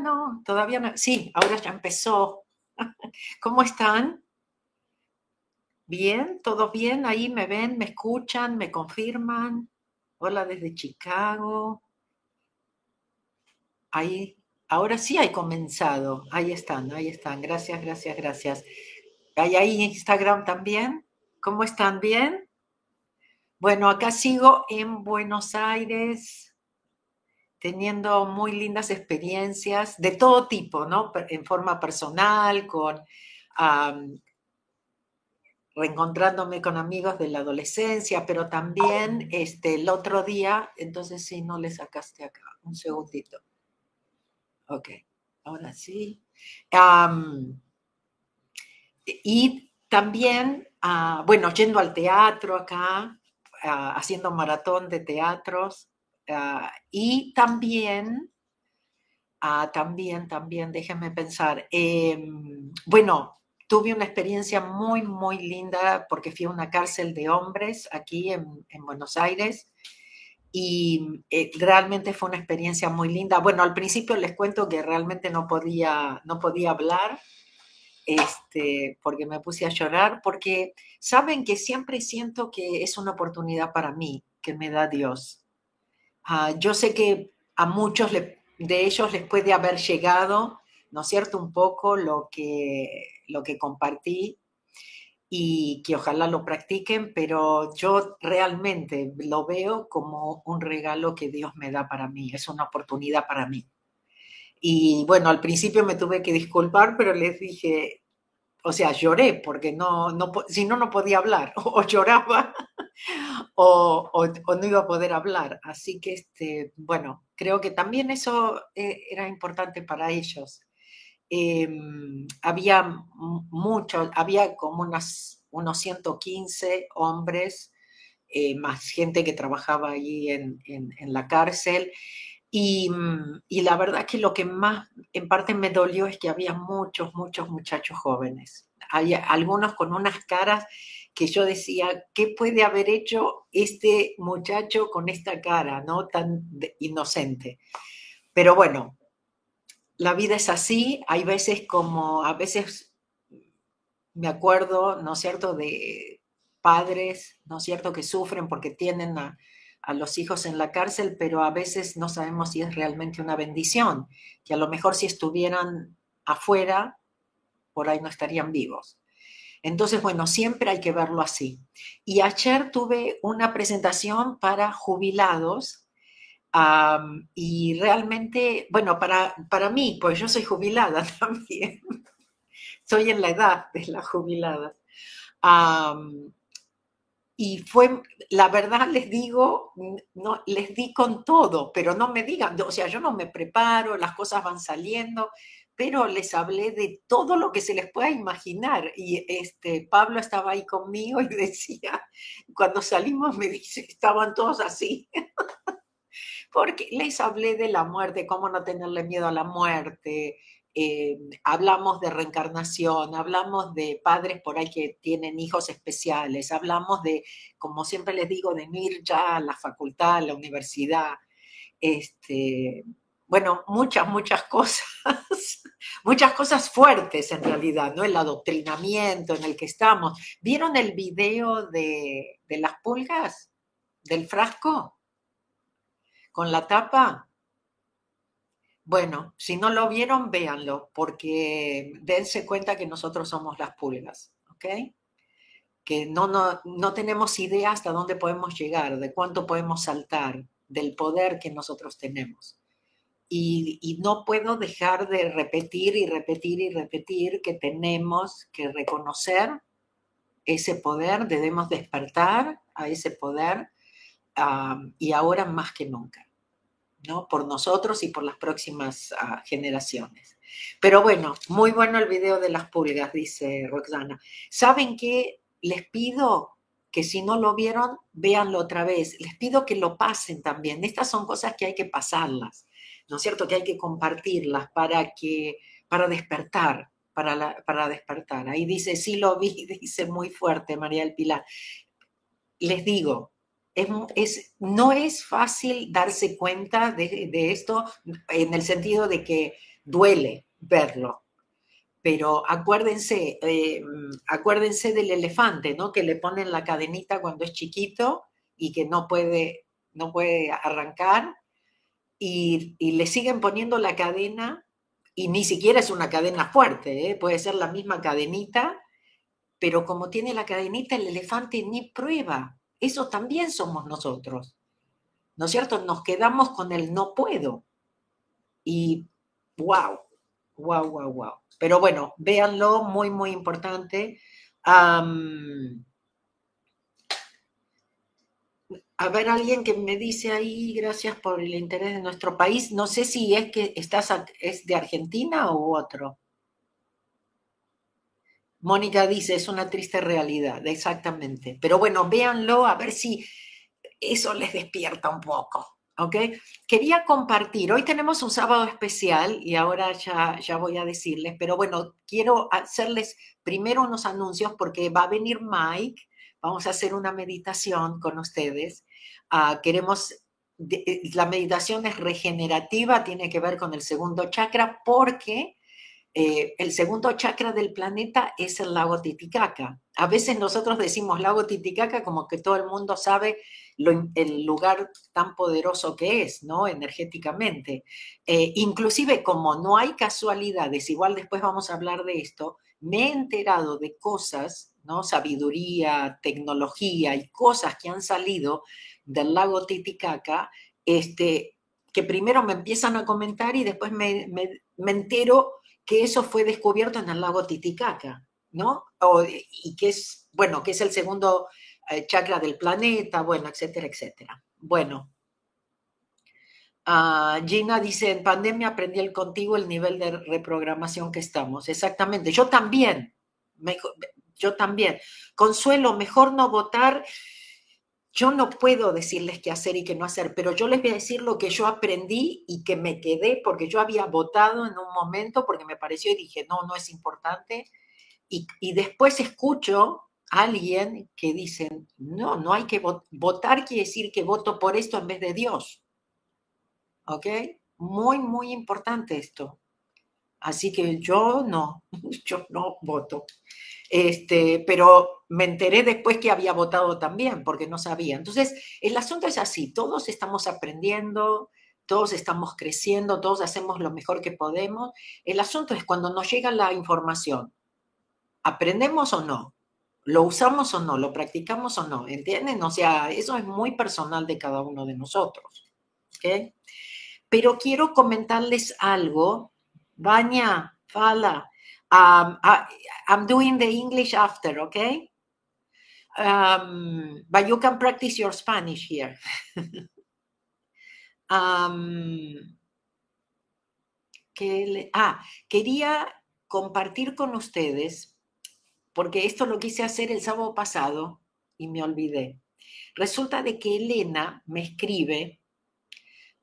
no, todavía no. Sí, ahora ya empezó. ¿Cómo están? ¿Bien? ¿Todo bien? Ahí me ven, me escuchan, me confirman. Hola desde Chicago. Ahí, ahora sí hay comenzado. Ahí están, ahí están. Gracias, gracias, gracias. ¿Hay ahí Instagram también? ¿Cómo están? ¿Bien? Bueno, acá sigo en Buenos Aires, teniendo muy lindas experiencias de todo tipo, ¿no? En forma personal, con reencontrándome con amigos de la adolescencia, pero también este, el otro día, entonces sí, no le sacaste acá, un segundito. Ok, ahora sí. y también, ah, bueno, yendo al teatro acá, ah, haciendo maratón de teatros, ah, y también, también, también, déjenme pensar, em, bueno, tuve una experiencia muy, muy linda porque fui a una cárcel de hombres aquí en, Buenos Aires y eh, realmente fue una experiencia muy linda. Bueno, al principio les cuento que realmente no podía, no podía hablar este, porque me puse a llorar, porque saben que siempre siento que es una oportunidad para mí que me da Dios. Ah, yo sé que a muchos de ellos les puede haber llegado ¿no es cierto? Un poco lo que, lo que compartí y que ojalá lo practiquen, pero yo realmente lo veo como un regalo que Dios me da para mí, es una oportunidad para mí. Y bueno, al principio me tuve que disculpar, pero les dije, o sea, lloré porque no, no si no, no podía hablar, o, lloraba o, no iba a poder hablar. Así que, este, bueno, creo que también eso eh, era importante para ellos. Em, había muchos, había como unas, unos 115 hombres, eh, más gente que trabajaba allí en, la cárcel. Y, y, la verdad que lo que más en parte me dolió es que había muchos, muchos muchachos jóvenes. Hay algunos con unas caras que yo decía, ¿qué puede haber hecho este muchacho con esta cara, no tan inocente? Pero bueno, la vida es así, hay veces como, a veces me acuerdo, ¿no es cierto?, de padres, ¿no es cierto?, que sufren porque tienen a, los hijos en la cárcel, pero a veces no sabemos si es realmente una bendición, que a lo mejor si estuvieran afuera, por ahí no estarían vivos. Entonces, bueno, siempre hay que verlo así. Y ayer tuve una presentación para jubilados y realmente, bueno, para, para mí, pues yo soy jubilada también, soy en la edad de las jubiladas. y fue, la verdad les digo, no, les di con todo, pero no me digan, o sea, yo no me preparo, las cosas van saliendo, pero les hablé de todo lo que se les pueda imaginar. Y este, Pablo estaba ahí conmigo y decía, cuando salimos me dice, estaban todos así. porque les hablé de la muerte, cómo no tenerle miedo a la muerte, eh, hablamos de reencarnación, hablamos de padres por ahí que tienen hijos especiales, hablamos de, como siempre les digo, de ir ya a la facultad, a la universidad, este, bueno, muchas, muchas cosas, muchas cosas fuertes en realidad, ¿no? El adoctrinamiento en el que estamos. ¿Vieron el video de, las pulgas? ¿Del frasco? con la tapa. Bueno, si no lo vieron, véanlo, porque dense cuenta que nosotros somos las pulgas, ¿ok? Que no, no, no tenemos idea hasta dónde podemos llegar, de cuánto podemos saltar, del poder que nosotros tenemos. Y, y, no puedo dejar de repetir y repetir y repetir que tenemos que reconocer ese poder, debemos despertar a ese poder y ahora más que nunca, ¿no? Por nosotros y por las próximas ah, generaciones. Pero bueno, muy bueno el video de las pulgas, dice Roxana. ¿Saben qué? Les pido que si no lo vieron, véanlo otra vez. Les pido que lo pasen también. Estas son cosas que hay que pasarlas, ¿no es cierto? Que hay que compartirlas para que, para despertar, para, para despertar. Ahí dice, sí lo vi, dice muy fuerte María del Pilar. Les digo, es, no es fácil darse cuenta de, esto en el sentido de que duele verlo. Pero acuérdense, eh, acuérdense del elefante, ¿no? Que le ponen la cadenita cuando es chiquito y que no puede, no puede arrancar y, le siguen poniendo la cadena y ni siquiera es una cadena fuerte, ¿eh? puede ser la misma cadenita, pero como tiene la cadenita el elefante ni prueba. Eso también somos nosotros. ¿No es cierto? Nos quedamos con el no puedo. Y wow, wow, wow, wow. Pero bueno, véanlo, muy, muy importante. Ver, alguien que me dice ahí, gracias por el interés de nuestro país. No sé si es que estás, es de Argentina o otro. Mónica dice, es una triste realidad, exactamente. Pero bueno, véanlo a ver si eso les despierta un poco. ¿Ok? Quería compartir, hoy tenemos un sábado especial y ahora ya, ya voy a decirles, pero bueno, quiero hacerles primero unos anuncios porque va a venir Mike, vamos a hacer una meditación con ustedes. Ah, queremos, eh, la meditación es regenerativa, tiene que ver con el segundo chakra porque eh, el segundo chakra del planeta es el lago Titicaca. A veces nosotros decimos lago Titicaca como que todo el mundo sabe el lugar tan poderoso que es, ¿no? Energéticamente. Eh, inclusive como no hay casualidades, igual después vamos a hablar de esto, me he enterado de cosas, ¿no? Sabiduría, tecnología y cosas que han salido del lago Titicaca, este, que primero me empiezan a comentar y después me, me entero que eso fue descubierto en el lago Titicaca, ¿no? y que es, bueno, que es el segundo eh, chakra del planeta, bueno, etcétera, etcétera. Bueno, uh, Gina dice, en pandemia aprendí el contigo el nivel de reprogramación que estamos. Exactamente, yo también, yo también. Consuelo, mejor no votar yo no puedo decirles qué hacer y qué no hacer, pero yo les voy a decir lo que yo aprendí y que me quedé porque yo había votado en un momento porque me pareció y dije, no, no es importante. Y, después escucho a alguien que dicen, no, no hay que votar, quiere decir que voto por esto en vez de Dios. ¿Ok? Muy, muy importante esto. Así que yo no, yo no voto. Este, pero me enteré después que había votado también, porque no sabía. Entonces, el asunto es así, todos estamos aprendiendo, todos estamos creciendo, todos hacemos lo mejor que podemos. El asunto es cuando nos llega la información, ¿aprendemos o no? ¿Lo usamos o no? ¿Lo practicamos o no? ¿Entienden? O sea, eso es muy personal de cada uno de nosotros. Pero quiero comentarles algo. Baña, Fala, Um, I, am doing the English after, okay? Um, but you can practice your Spanish here. um, que le, ah, quería compartir con ustedes, porque esto lo quise hacer el sábado pasado y me olvidé. Resulta de que Elena me escribe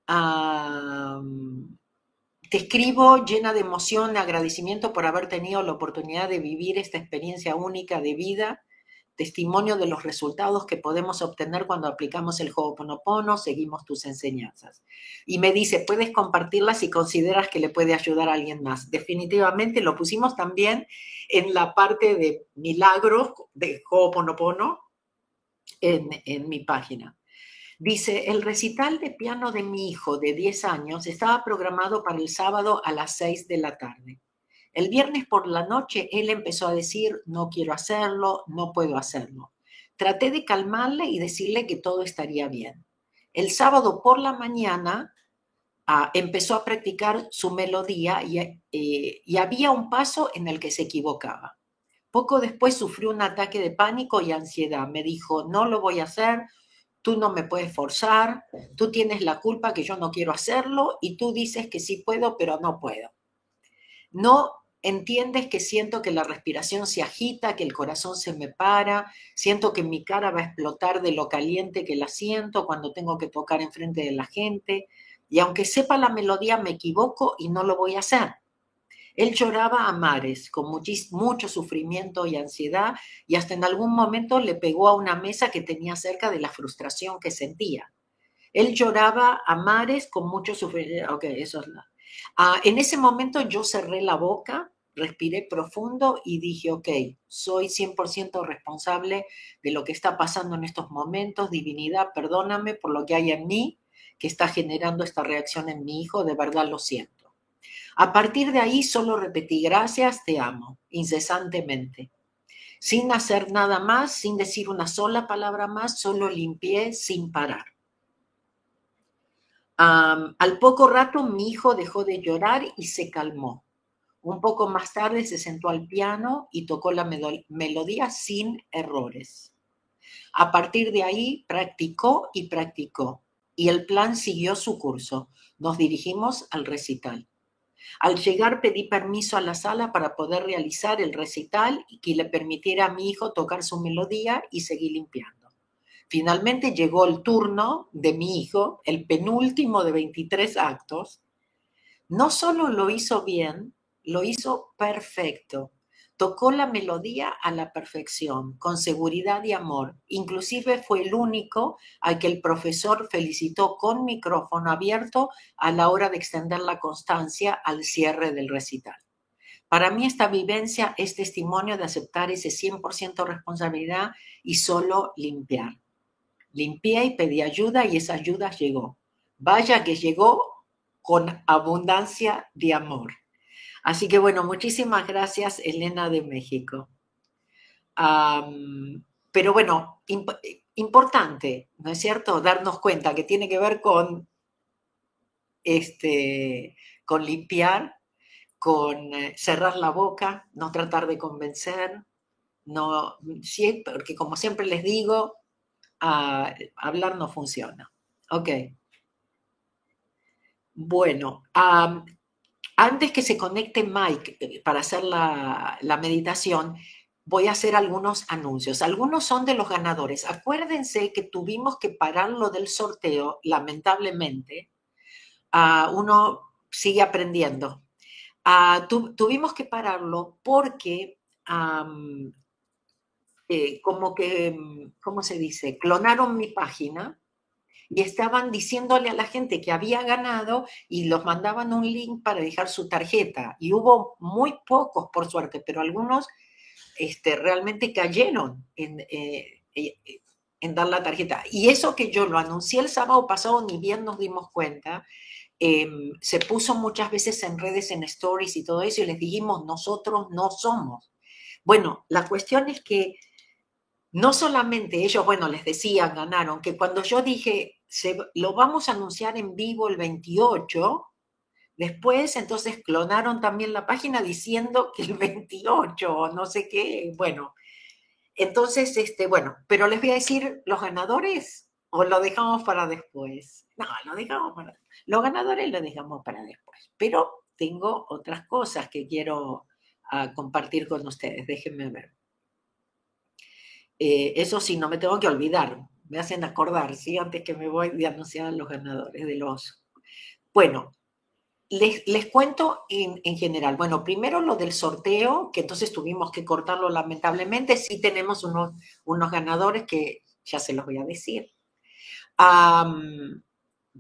um, te escribo llena de emoción, agradecimiento por haber tenido la oportunidad de vivir esta experiencia única de vida, testimonio de los resultados que podemos obtener cuando aplicamos el Ho'oponopono, seguimos tus enseñanzas. Y me dice, puedes compartirlas si consideras que le puede ayudar a alguien más. Definitivamente lo pusimos también en la parte de milagros de Ho'oponopono en, en mi página. Dice, el recital de piano de mi hijo de 10 años estaba programado para el sábado a las 6 de la tarde. El viernes por la noche él empezó a decir, no quiero hacerlo, no puedo hacerlo. Traté de calmarle y decirle que todo estaría bien. El sábado por la mañana ah, empezó a practicar su melodía eh, y había un paso en el que se equivocaba. Poco después sufrió un ataque de pánico y ansiedad. Me dijo, no lo voy a hacer, tú no me puedes forzar, tú tienes la culpa que yo no quiero hacerlo y tú dices que sí puedo, pero no puedo. No entiendes que siento que la respiración se agita, que el corazón se me para, siento que mi cara va a explotar de lo caliente que la siento cuando tengo que tocar enfrente de la gente y aunque sepa la melodía me equivoco y no lo voy a hacer. Él lloraba a mares, con mucho sufrimiento y ansiedad, y hasta en algún momento le pegó a una mesa que tenía cerca de la frustración que sentía. Él lloraba a mares con mucho sufrimiento. Ok, eso es. Ah, en ese momento yo cerré la boca, respiré profundo y dije, ok, soy 100% responsable de lo que está pasando en estos momentos, divinidad, perdóname por lo que hay en mí que está generando esta reacción en mi hijo, de verdad lo siento. A partir de ahí solo repetí, gracias, te amo, incesantemente. Sin hacer nada más, sin decir una sola palabra más, solo limpié sin parar al poco rato mi hijo dejó de llorar y se calmó. Un poco más tarde se sentó al piano y tocó la melodía sin errores. A partir de ahí practicó y practicó y el plan siguió su curso. Nos dirigimos al recital. Al llegar pedí permiso a la sala para poder realizar el recital y que le permitiera a mi hijo tocar su melodía y seguir limpiando. Finalmente llegó el turno de mi hijo, el penúltimo de 23 actos. No solo lo hizo bien, lo hizo perfecto. Tocó la melodía a la perfección, con seguridad y amor. Inclusive fue el único al que el profesor felicitó con micrófono abierto a la hora de extender la constancia al cierre del recital. Para mí esta vivencia es testimonio de aceptar ese 100% responsabilidad y solo limpiar. Limpié y pedí ayuda y esa ayuda llegó. Vaya que llegó con abundancia de amor. Así que bueno, muchísimas gracias Elena de México. pero bueno, importante, ¿no es cierto? Darnos cuenta que tiene que ver con, este, con limpiar, con eh, cerrar la boca, no tratar de convencer, no, sí, porque como siempre les digo, hablar no funciona. Ok. Bueno, antes que se conecte Mike eh, para hacer la, meditación, voy a hacer algunos anuncios. Algunos son de los ganadores. Acuérdense que tuvimos que pararlo del sorteo, lamentablemente. uno sigue aprendiendo. tuvimos que pararlo porque eh, como que, mm, ¿cómo se dice? Clonaron mi página y estaban diciéndole a la gente que había ganado y los mandaban un link para dejar su tarjeta. Y hubo muy pocos, por suerte, pero algunos este, realmente cayeron en, eh, eh, en dar la tarjeta. Y eso que yo lo anuncié el sábado pasado, ni bien nos dimos cuenta, em, se puso muchas veces en redes, en stories y todo eso, y les dijimos, nosotros no somos. Bueno, la cuestión es que no solamente ellos, bueno, les decían, ganaron, que cuando yo dije, se, lo vamos a anunciar en vivo el 28, después entonces clonaron también la página diciendo que el 28, no sé qué, bueno. Entonces, este, bueno, pero les voy a decir los ganadores o lo dejamos para después. No, lo dejamos para Los ganadores lo dejamos para después, pero tengo otras cosas que quiero ah, compartir con ustedes, déjenme ver. Eh, eso sí, no me tengo que olvidar, me hacen acordar, ¿sí? Antes que me voy de anunciar a los ganadores de los... Bueno, les, les cuento en, en, general. Bueno, primero lo del sorteo, que entonces tuvimos que cortarlo lamentablemente. Sí tenemos unos, unos ganadores que ya se los voy a decir.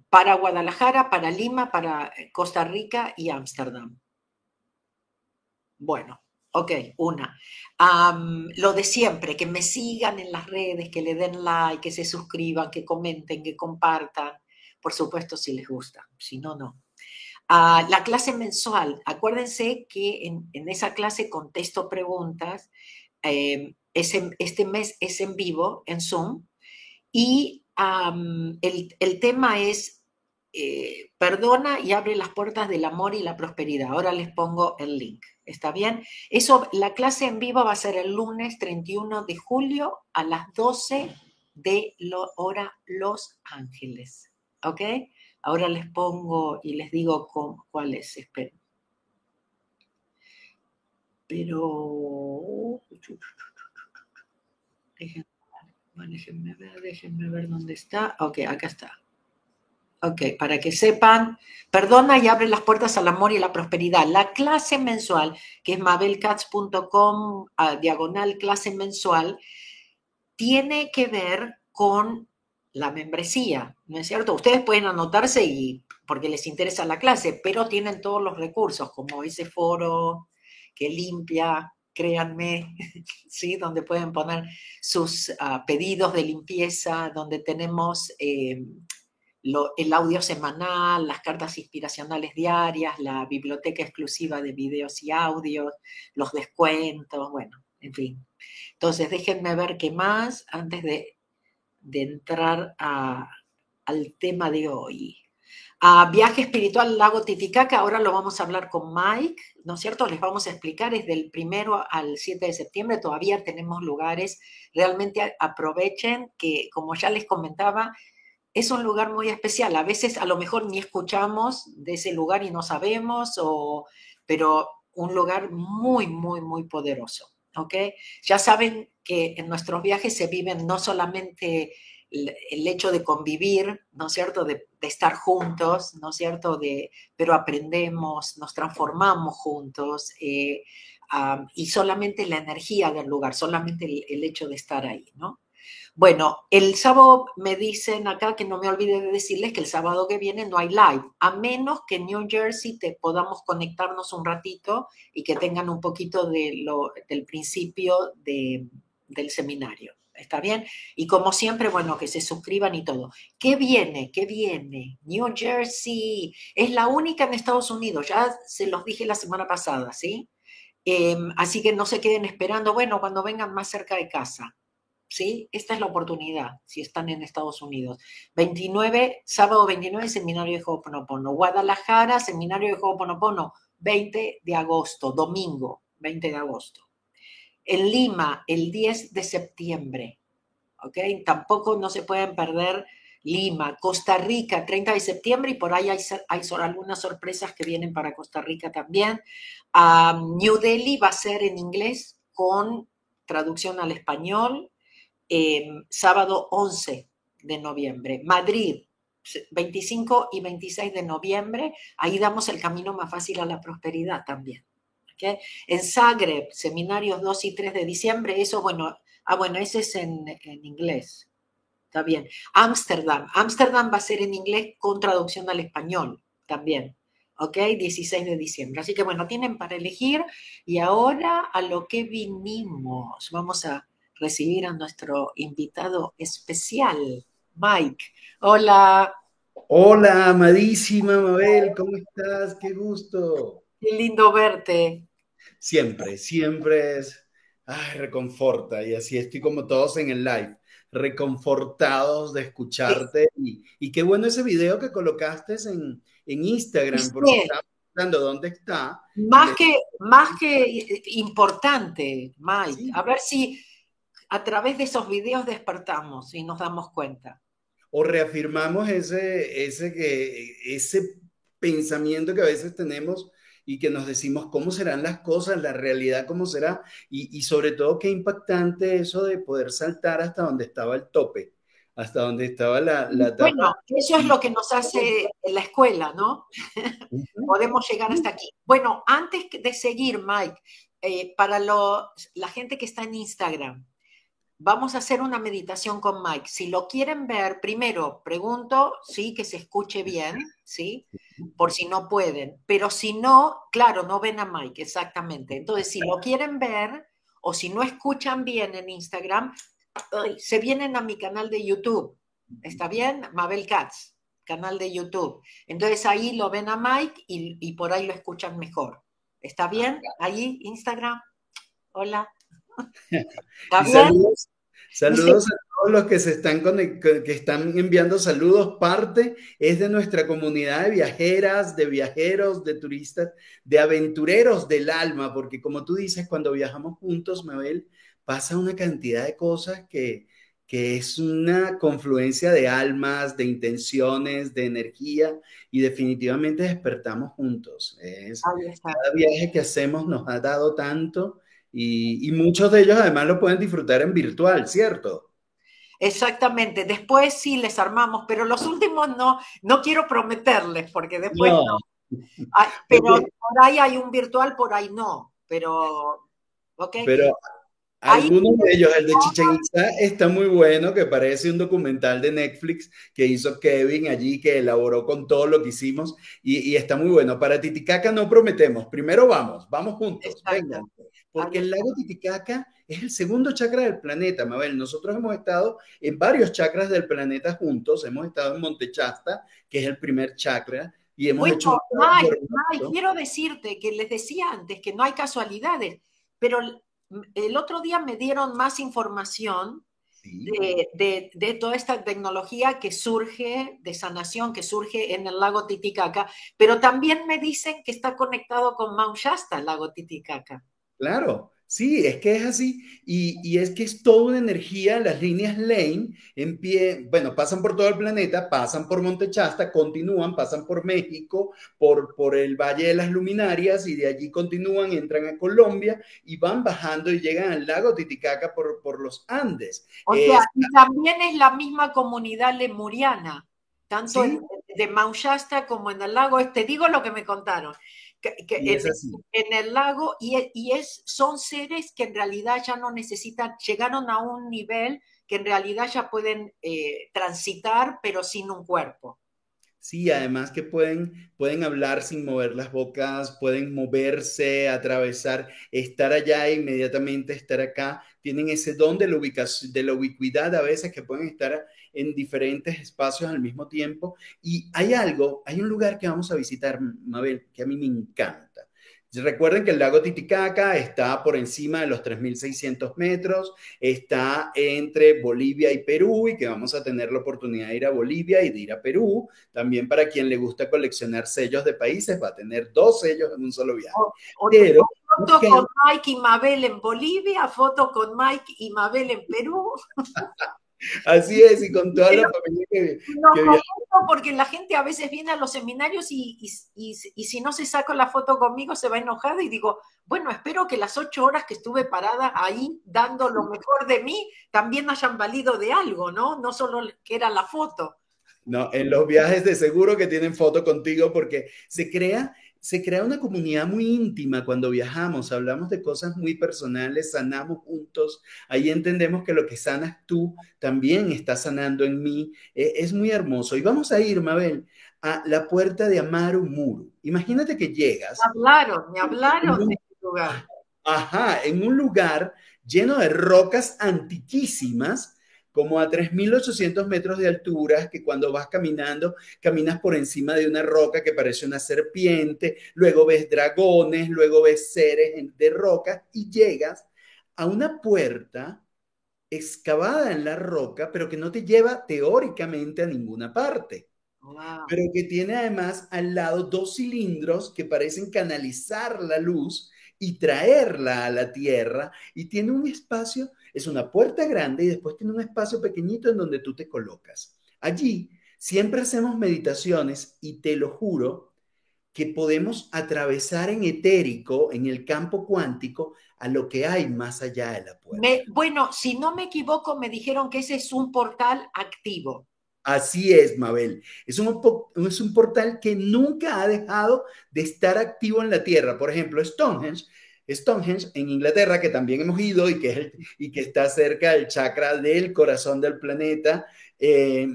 para Guadalajara, para Lima, para Costa Rica y Ámsterdam. Bueno, Ok, una. lo de siempre, que me sigan en las redes, que le den like, que se suscriban, que comenten, que compartan. Por supuesto, si les gusta, si no, no. Ah, la clase mensual, acuérdense que en, esa clase contesto preguntas. Em, este mes es en vivo, en Zoom, y el, tema es eh, perdona y abre las puertas del amor y la prosperidad. Ahora les pongo el link. ¿Está bien? Eso, la clase en vivo va a ser el lunes 31 de julio a las 12 de lo, hora Los Ángeles. ¿Ok? Ahora les pongo y les digo cuál es. Esperen. Pero... Déjenme déjenme ver dónde está. Ok, acá está. Ok, para que sepan, perdona y abre las puertas al amor y la prosperidad. La clase mensual, que es mabelcats.com, diagonal clase mensual, tiene que ver con la membresía, ¿no es cierto? Ustedes pueden anotarse y porque les interesa la clase, pero tienen todos los recursos, como ese foro que limpia, créanme, ¿sí? donde pueden poner sus ah, pedidos de limpieza, donde tenemos eh, el audio semanal, las cartas inspiracionales diarias, la biblioteca exclusiva de videos y audios, los descuentos, bueno, en fin. Entonces, déjenme ver qué más antes de, entrar al tema de hoy. A viaje espiritual Lago Titicaca, ahora lo vamos a hablar con Mike, ¿no es cierto? Les vamos a explicar, es del primero al 7 de septiembre, todavía tenemos lugares, realmente aprovechen que, como ya les comentaba, es un lugar muy especial. A veces a lo mejor ni escuchamos de ese lugar y no sabemos, o, pero un lugar muy, muy, muy poderoso. ¿ok? Ya saben que en nuestros viajes se viven no solamente el hecho de convivir, ¿no es cierto?, de, estar juntos, ¿no es cierto?, de, pero aprendemos, nos transformamos juntos eh, y solamente la energía del lugar, solamente el, hecho de estar ahí, ¿no? Bueno, el sábado me dicen acá que no me olvide de decirles que el sábado que viene no hay live, a menos que en New Jersey te podamos conectarnos un ratito y que tengan un poquito de lo, del principio del seminario. ¿Está bien? Y como siempre, bueno, que se suscriban y todo. ¿Qué viene? ¿Qué viene? New Jersey. Es la única en Estados Unidos. Ya se los dije la semana pasada, ¿sí? Em, así que no se queden esperando, bueno, cuando vengan más cerca de casa. ¿Sí? Esta es la oportunidad, si están en Estados Unidos. 29, sábado 29, seminario de Ho'oponopono. Guadalajara, seminario de Ho'oponopono, 20 de agosto, domingo, 20 de agosto. En Lima, el 10 de septiembre. ¿Ok? Tampoco no se pueden perder Lima. Costa Rica, 30 de septiembre, y por ahí hay, hay algunas sorpresas que vienen para Costa Rica también. New Delhi va a ser en inglés con traducción al español, sábado 11 de noviembre. Madrid, 25 y 26 de noviembre, ahí damos el camino más fácil a la prosperidad también. En Zagreb, seminarios 2 y 3 de diciembre, eso, bueno, ah, bueno, ese es en, inglés. Está bien. Ámsterdam, Ámsterdam va a ser en inglés con traducción al español también. ¿ok? 16 de diciembre. Así que bueno, tienen para elegir y ahora a lo que vinimos. Vamos a recibir a nuestro invitado especial, Mike. Hola. Hola, amadísima Mabel, ¿cómo estás? Qué gusto. Qué lindo verte. Siempre, siempre es, ay, reconforta. Y así estoy como todos en el live, reconfortados de escucharte. Y, qué bueno ese video que colocaste en, Instagram, porque estaba pensando dónde está. Más que, más que importante, Mike. A ver si a través de esos videos despertamos y nos damos cuenta. O reafirmamos ese, ese, que, ese pensamiento que a veces tenemos y que nos decimos cómo serán las cosas, la realidad cómo será, y, sobre todo qué impactante eso de poder saltar hasta donde estaba el tope, hasta donde estaba la... la bueno, eso es lo que nos hace la escuela, ¿no? Podemos llegar hasta aquí. Bueno, antes de seguir, Mike, eh, para la gente que está en Instagram, vamos a hacer una meditación con Mike. Si lo quieren ver, primero pregunto, sí, que se escuche bien, sí, por si no pueden. Pero si no, claro, no ven a Mike, exactamente. Entonces, si lo quieren ver o si no escuchan bien en Instagram, se vienen a mi canal de YouTube. ¿Está bien? Mabel Katz, canal de YouTube. Entonces ahí lo ven a Mike y, y por ahí lo escuchan mejor. ¿Está bien? Ahí, Instagram. Hola. Saludos, saludos a todos los que se están que están enviando saludos. Parte es de nuestra comunidad de viajeras, de viajeros, de turistas, de aventureros del alma, porque como tú dices, cuando viajamos juntos, Mabel, pasa una cantidad de cosas que, que es una confluencia de almas, de intenciones, de energía y definitivamente despertamos juntos. Es, cada viaje que hacemos nos ha dado tanto y, muchos de ellos además lo pueden disfrutar en virtual, ¿cierto? Exactamente, después sí les armamos, pero los últimos no, no quiero prometerles, porque después no. pero por ahí hay un virtual, por ahí no, pero, Pero Algunos de ellos, el de Chichen Itza está muy bueno, que parece un documental de Netflix que hizo Kevin allí, que elaboró con todo lo que hicimos y, está muy bueno. Para Titicaca no prometemos, primero vamos, vamos juntos, vengan, porque el lago Titicaca es el segundo chakra del planeta, Mabel. Nosotros hemos estado en varios chakras del planeta juntos, hemos estado en Montechasta, que es el primer chakra, y hemos hecho... quiero decirte que les decía antes que no hay casualidades, pero el otro día me dieron más información de, toda esta tecnología que surge de sanación, que surge en el lago Titicaca, pero también me dicen que está conectado con Mount Shasta, el lago Titicaca. Claro, Sí, es que es así. Y, es que es toda una energía, las líneas Lane en pie, bueno, pasan por todo el planeta, pasan por Montechasta, continúan, pasan por México, por, por el Valle de las Luminarias y de allí continúan, entran a Colombia y van bajando y llegan al lago Titicaca por, por los Andes. O sea, también es la misma comunidad lemuriana, tanto de Mount Shasta como en el lago. Te digo lo que me contaron en, el lago y, es, son seres que en realidad ya no necesitan, llegaron a un nivel que en realidad ya pueden eh, transitar pero sin un cuerpo. Sí, además que pueden, pueden hablar sin mover las bocas, pueden moverse, atravesar, estar allá e inmediatamente estar acá. Tienen ese don de la, ubicación, de la ubicuidad a veces que pueden estar en diferentes espacios al mismo tiempo. Y hay algo, hay un lugar que vamos a visitar, Mabel, que a mí me encanta. Recuerden que el lago Titicaca está por encima de los 3.600 metros, está entre Bolivia y Perú y que vamos a tener la oportunidad de ir a Bolivia y de ir a Perú. También para quien le gusta coleccionar sellos de países, va a tener dos sellos en un solo viaje. foto con Mike y Mabel en Bolivia, foto con Mike y Mabel en Perú. Así es, y con toda la familia que, no, porque la gente a veces viene a los seminarios y, si no se saca la foto conmigo se va enojada y digo, bueno, espero que las ocho horas que estuve parada ahí dando lo mejor de mí también hayan valido de algo, ¿no? No solo que era la foto. No, en los viajes de seguro que tienen foto contigo porque se crea se crea una comunidad muy íntima cuando viajamos, hablamos de cosas muy personales, sanamos juntos, ahí entendemos que lo que sanas tú también está sanando en mí, e, es muy hermoso. Y vamos a ir, Mabel, a la puerta de Amaru Muru. Imagínate que llegas. Me hablaron, me hablaron de este lugar. Ajá, en un lugar lleno de rocas antiquísimas, como a 3.800 metros de altura, que cuando vas caminando, caminas por encima de una roca que parece una serpiente, luego ves dragones, luego ves seres de roca y llegas a una puerta excavada en la roca, pero que no te lleva teóricamente a ninguna parte. Pero que tiene además al lado dos cilindros que parecen canalizar la luz y traerla a la tierra y tiene un espacio es una puerta grande y después tiene un espacio pequeñito en donde tú te colocas. Allí siempre hacemos meditaciones y te lo juro que podemos atravesar en etérico, en el campo cuántico, a lo que hay más allá de la puerta. bueno, si no me equivoco, me dijeron que ese es un portal activo. Así es, Mabel. Es un, es un portal que nunca ha dejado de estar activo en la Tierra. Por ejemplo, Stonehenge Stonehenge en Inglaterra, que también hemos ido y que, y que está cerca del chakra del corazón del planeta eh,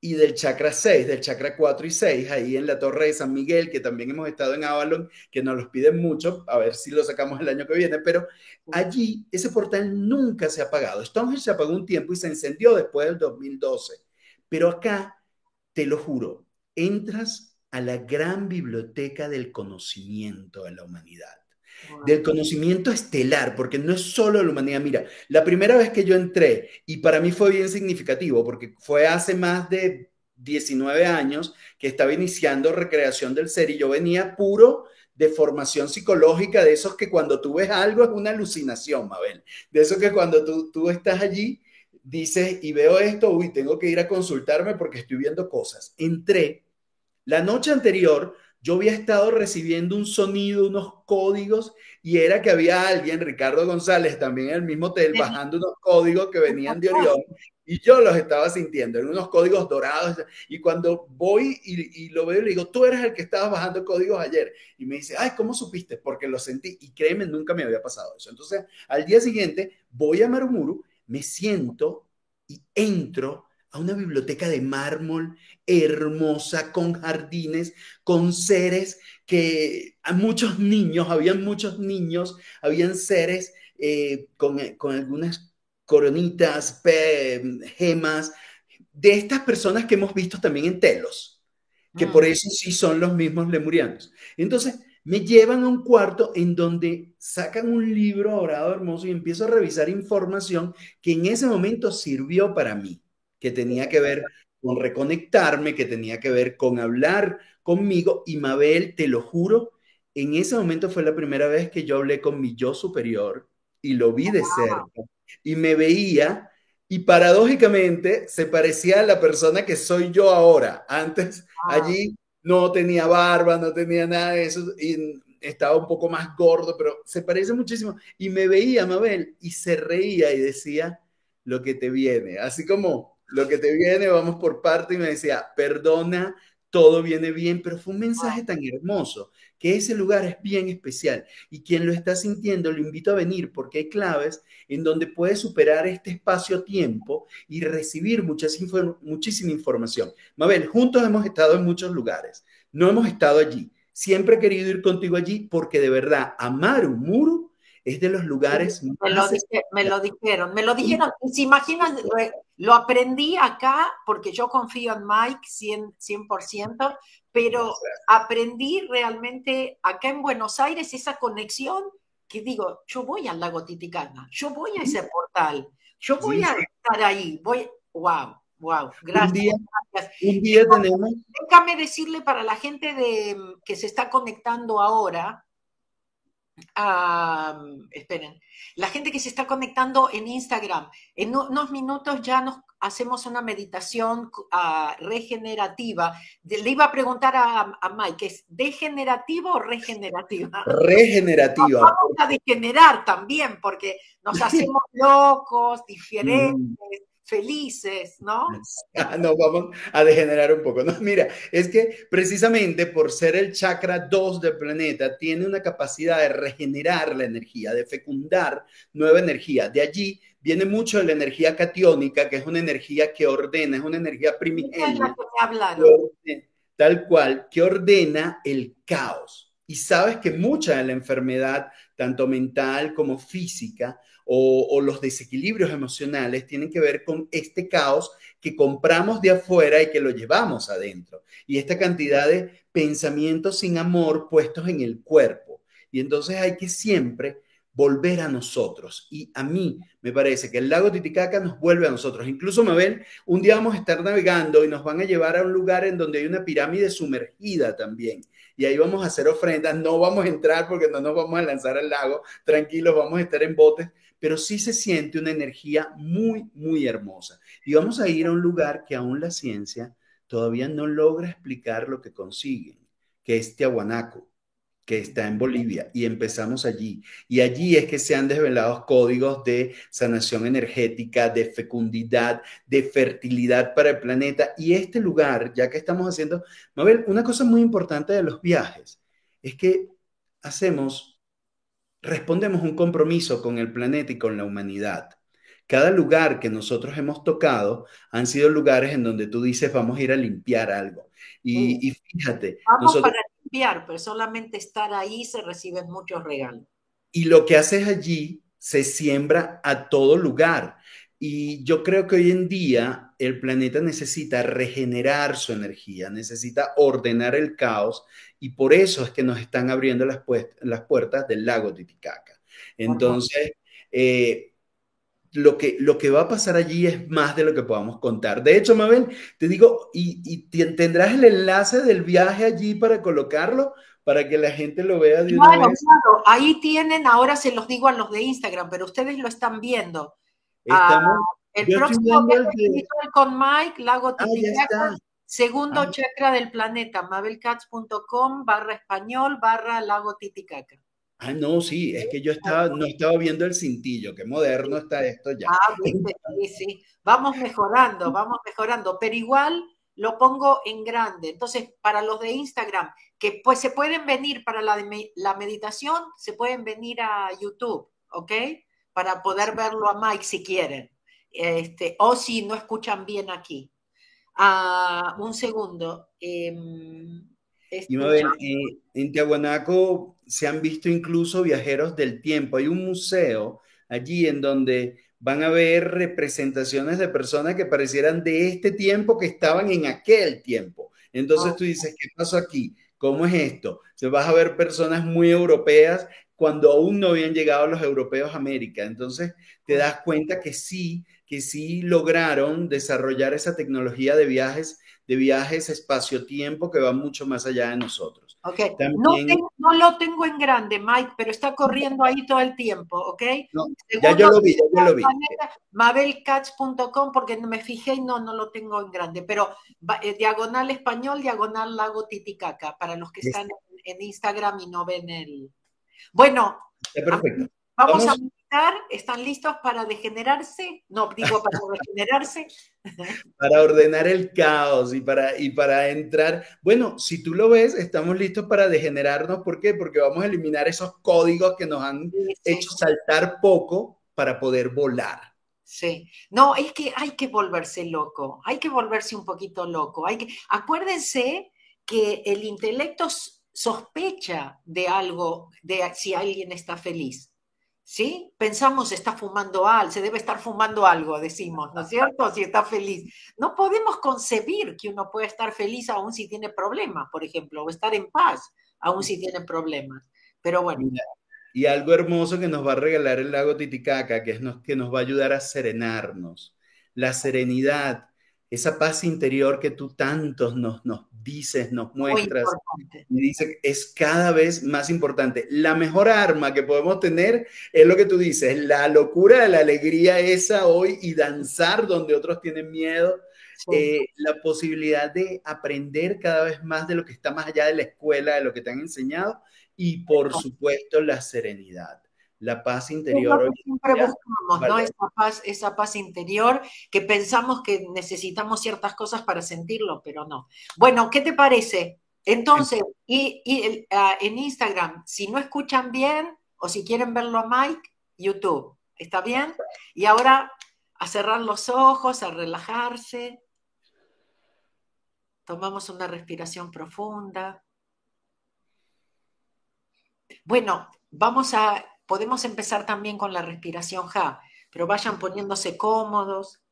y del chakra 6, del chakra 4 y 6, ahí en la Torre de San Miguel, que también hemos estado en Avalon, que nos los piden mucho, a ver si lo sacamos el año que viene, pero allí ese portal nunca se ha apagado. Stonehenge se apagó un tiempo y se encendió después del 2012, pero acá, te lo juro, entras a la gran biblioteca del conocimiento de la humanidad del conocimiento estelar, porque no es solo la humanidad. Mira, la primera vez que yo entré, y para mí fue bien significativo, porque fue hace más de 19 años que estaba iniciando recreación del ser y yo venía puro de formación psicológica, de esos que cuando tú ves algo es una alucinación, Mabel, de esos que cuando tú, tú estás allí dices y veo esto, uy, tengo que ir a consultarme porque estoy viendo cosas. Entré la noche anterior yo había estado recibiendo un sonido, unos códigos, y era que había alguien, Ricardo González, también en el mismo hotel, bajando unos códigos que venían de Orión, Y yo los estaba sintiendo en unos códigos dorados. Y cuando voy y, lo veo, le digo, tú eres el que estaba bajando códigos ayer. Y me dice, ay, ¿cómo supiste? Porque lo sentí. Y créeme, nunca me había pasado eso. Entonces, al día siguiente, voy a Marumuru, me siento y entro a una biblioteca de mármol hermosa, con jardines, con seres que a muchos niños, habían muchos niños, habían seres eh, con, con algunas coronitas, gemas, de estas personas que hemos visto también en Telos, que por mm. eso sí son los mismos lemurianos. Entonces, me llevan a un cuarto en donde sacan un libro dorado hermoso y empiezo a revisar información que en ese momento sirvió para mí, que tenía que ver con reconectarme, que tenía que ver con hablar conmigo. Y Mabel, te lo juro, en ese momento fue la primera vez que yo hablé con mi yo superior y lo vi de cerca y me veía y paradójicamente se parecía a la persona que soy yo ahora. Antes allí no tenía barba, no tenía nada de eso y estaba un poco más gordo, pero se parece muchísimo. Y me veía, Mabel, y se reía y decía lo que te viene, así como lo que te viene, vamos por parte, y me decía, perdona, todo viene bien, pero fue un mensaje tan hermoso que ese lugar es bien especial y quien lo está sintiendo lo invito a venir porque hay claves en donde puede superar este espacio-tiempo y recibir muchísima información. Mabel, juntos hemos estado en muchos lugares, no hemos estado allí. Siempre he querido ir contigo allí porque de verdad amar un muro es de los lugares me lo, me lo dijeron, me lo dijeron. ¿Se imaginan? Lo aprendí acá porque yo confío en Mike 100%, 100% pero aprendí realmente acá en Buenos Aires esa conexión que digo, yo voy al lago Titicana, yo voy a ese portal, yo voy a estar ahí, voy, wow, wow, gracias. Un día, tenemos... Déjame decirle para la gente de, que se está conectando ahora, esperen, la gente que se está conectando en Instagram, en unos minutos ya nos hacemos una meditación ah, regenerativa. le iba a preguntar a, Mike, ¿es degenerativa o regenerativa? Regenerativa. vamos a degenerar también, porque nos hacemos locos, diferentes felices, ¿no? Ah, no, vamos a degenerar un poco. No, mira, es que precisamente por ser el chakra 2 del planeta, tiene una capacidad de regenerar la energía, de fecundar nueva energía. De allí viene mucho de la energía catiónica, que es una energía que ordena, es una energía primigenia. tal cual, que ordena el caos. Y sabes que mucha de la enfermedad, tanto mental como física, o, los desequilibrios emocionales tienen que ver con este caos que compramos de afuera y que lo llevamos adentro. Y esta cantidad de pensamientos sin amor puestos en el cuerpo. Y entonces hay que siempre volver a nosotros. Y a mí me parece que el lago Titicaca nos vuelve a nosotros. Incluso, Mabel, un día vamos a estar navegando y nos van a llevar a un lugar en donde hay una pirámide sumergida también. Y ahí vamos a hacer ofrendas. No vamos a entrar porque no nos vamos a lanzar al lago. Tranquilos, vamos a estar en botes pero sí se siente una energía muy, muy hermosa. Y vamos a ir a un lugar que aún la ciencia todavía no logra explicar lo que consiguen, que es Tiahuanaco, que está en Bolivia, y empezamos allí. Y allí es que se han desvelado códigos de sanación energética, de fecundidad, de fertilidad para el planeta. Y este lugar, ya que estamos haciendo, Mabel, una cosa muy importante de los viajes es que hacemos respondemos un compromiso con el planeta y con la humanidad. Cada lugar que nosotros hemos tocado han sido lugares en donde tú dices, vamos a ir a limpiar algo. Y, fíjate. Vamos para limpiar, pero solamente estar ahí se reciben muchos regalos. Y lo que haces allí se siembra a todo lugar. Y yo creo que hoy en día el planeta necesita regenerar su energía, necesita ordenar el caos y por eso es que nos están abriendo las, las puertas del lago Titicaca. Entonces, eh, lo, que, lo que va a pasar allí es más de lo que podamos contar. De hecho, Mabel, te digo, ¿y, tendrás el enlace del viaje allí para colocarlo? para que la gente lo vea de una vez. Claro, ahí tienen, ahora se los digo a los de Instagram, pero ustedes lo están viendo. Ah, el próximo viaje con Mike, Lago ah, Titicaca, segundo chakra del planeta, mabelcats.com barra español barra Lago Titicaca. Ah, no, sí, es que yo estaba, no estaba viendo el cintillo, qué moderno está esto ya. Ah, sí, sí. Vamos mejorando, vamos mejorando, pero igual lo pongo en grande. Entonces, para los de Instagram, que pues se pueden venir para la, la meditación, se pueden venir a YouTube, ¿ok? Para poder verlo a Mike si quieren. Este, o si no escuchan bien aquí. Ah, un segundo. Em, y eh, en Tiahuanaco se han visto incluso viajeros del tiempo. Hay un museo allí en donde van a ver representaciones de personas que parecieran de este tiempo que estaban en aquel tiempo. Entonces tú dices, ¿qué pasó aquí? ¿Cómo es esto? Se vas a ver personas muy europeas cuando aún no habían llegado los europeos a América. Entonces te das cuenta que sí, que sí lograron desarrollar esa tecnología de viajes, de viajes espacio-tiempo que va mucho más allá de nosotros. Ok, no, lo tengo en grande, Mike, pero está corriendo ahí todo el tiempo, ¿ok? ya yo lo vi, ya yo lo vi. Mabelcats.com, porque me fijé y no, no lo tengo en grande, pero eh, diagonal español, diagonal lago Titicaca, para los que están en Instagram y no ven el... Bueno, vamos, a meditar. ¿Están listos para degenerarse? No, digo para regenerarse. para ordenar el caos y para, y para entrar. Bueno, si tú lo ves, estamos listos para degenerarnos. ¿Por qué? Porque vamos a eliminar esos códigos que nos han hecho saltar poco para poder volar. Sí, no, es que hay que volverse loco, hay que volverse un poquito loco. Hay que, acuérdense que el intelecto sospecha de algo, de si alguien está feliz. ¿Sí? Pensamos, está fumando algo, se debe estar fumando algo, decimos, ¿no es cierto? Si está feliz. No podemos concebir que uno puede estar feliz aún si tiene problemas, por ejemplo, o estar en paz aún si tiene problemas. Pero bueno. Y algo hermoso que nos va a regalar el lago Titicaca, que, es que nos va a ayudar a serenarnos. La serenidad, esa paz interior que tú tantos nos, nos dices, nos muestras, y dice es cada vez más importante. La mejor arma que podemos tener es lo que tú dices, la locura de la alegría esa hoy y danzar donde otros tienen miedo. Eh, la posibilidad de aprender cada vez más de lo que está más allá de la escuela, de lo que te han enseñado, y por supuesto la serenidad la paz interior. siempre buscamos, ¿no? Esa paz, esa paz interior que pensamos que necesitamos ciertas cosas para sentirlo, pero no. Bueno, ¿qué te parece? Entonces, y, ah, en Instagram, si no escuchan bien o si quieren verlo a Mike, YouTube, ¿está bien? Y ahora a cerrar los ojos, a relajarse. Tomamos una respiración profunda. Bueno, vamos a Podemos empezar también con la respiración Ja, pero vayan poniéndose cómodos.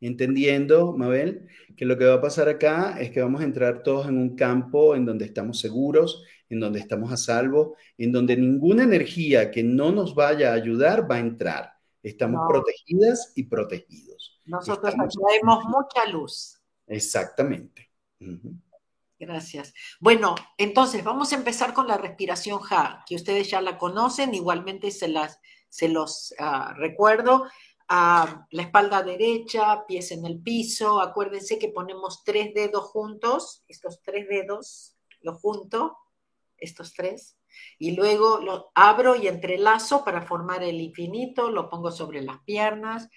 Entendiendo, Mabel, que lo que va a pasar acá es que vamos a entrar todos en un campo en donde estamos seguros, en donde estamos a salvo, en donde ninguna energía que no nos vaya a ayudar va a entrar. Estamos protegidas y protegidos. Nosotros traemos mucha luz. Exactamente. Gracias. Bueno, entonces vamos a empezar con la respiración Ja, que ustedes ya la conocen, igualmente se, las, se los ah, recuerdo. a la espalda derecha, pies en el piso. Acuérdense que ponemos tres dedos juntos, estos tres dedos, los junto, estos tres, y luego lo abro y entrelazo para formar el infinito, lo pongo sobre las piernas.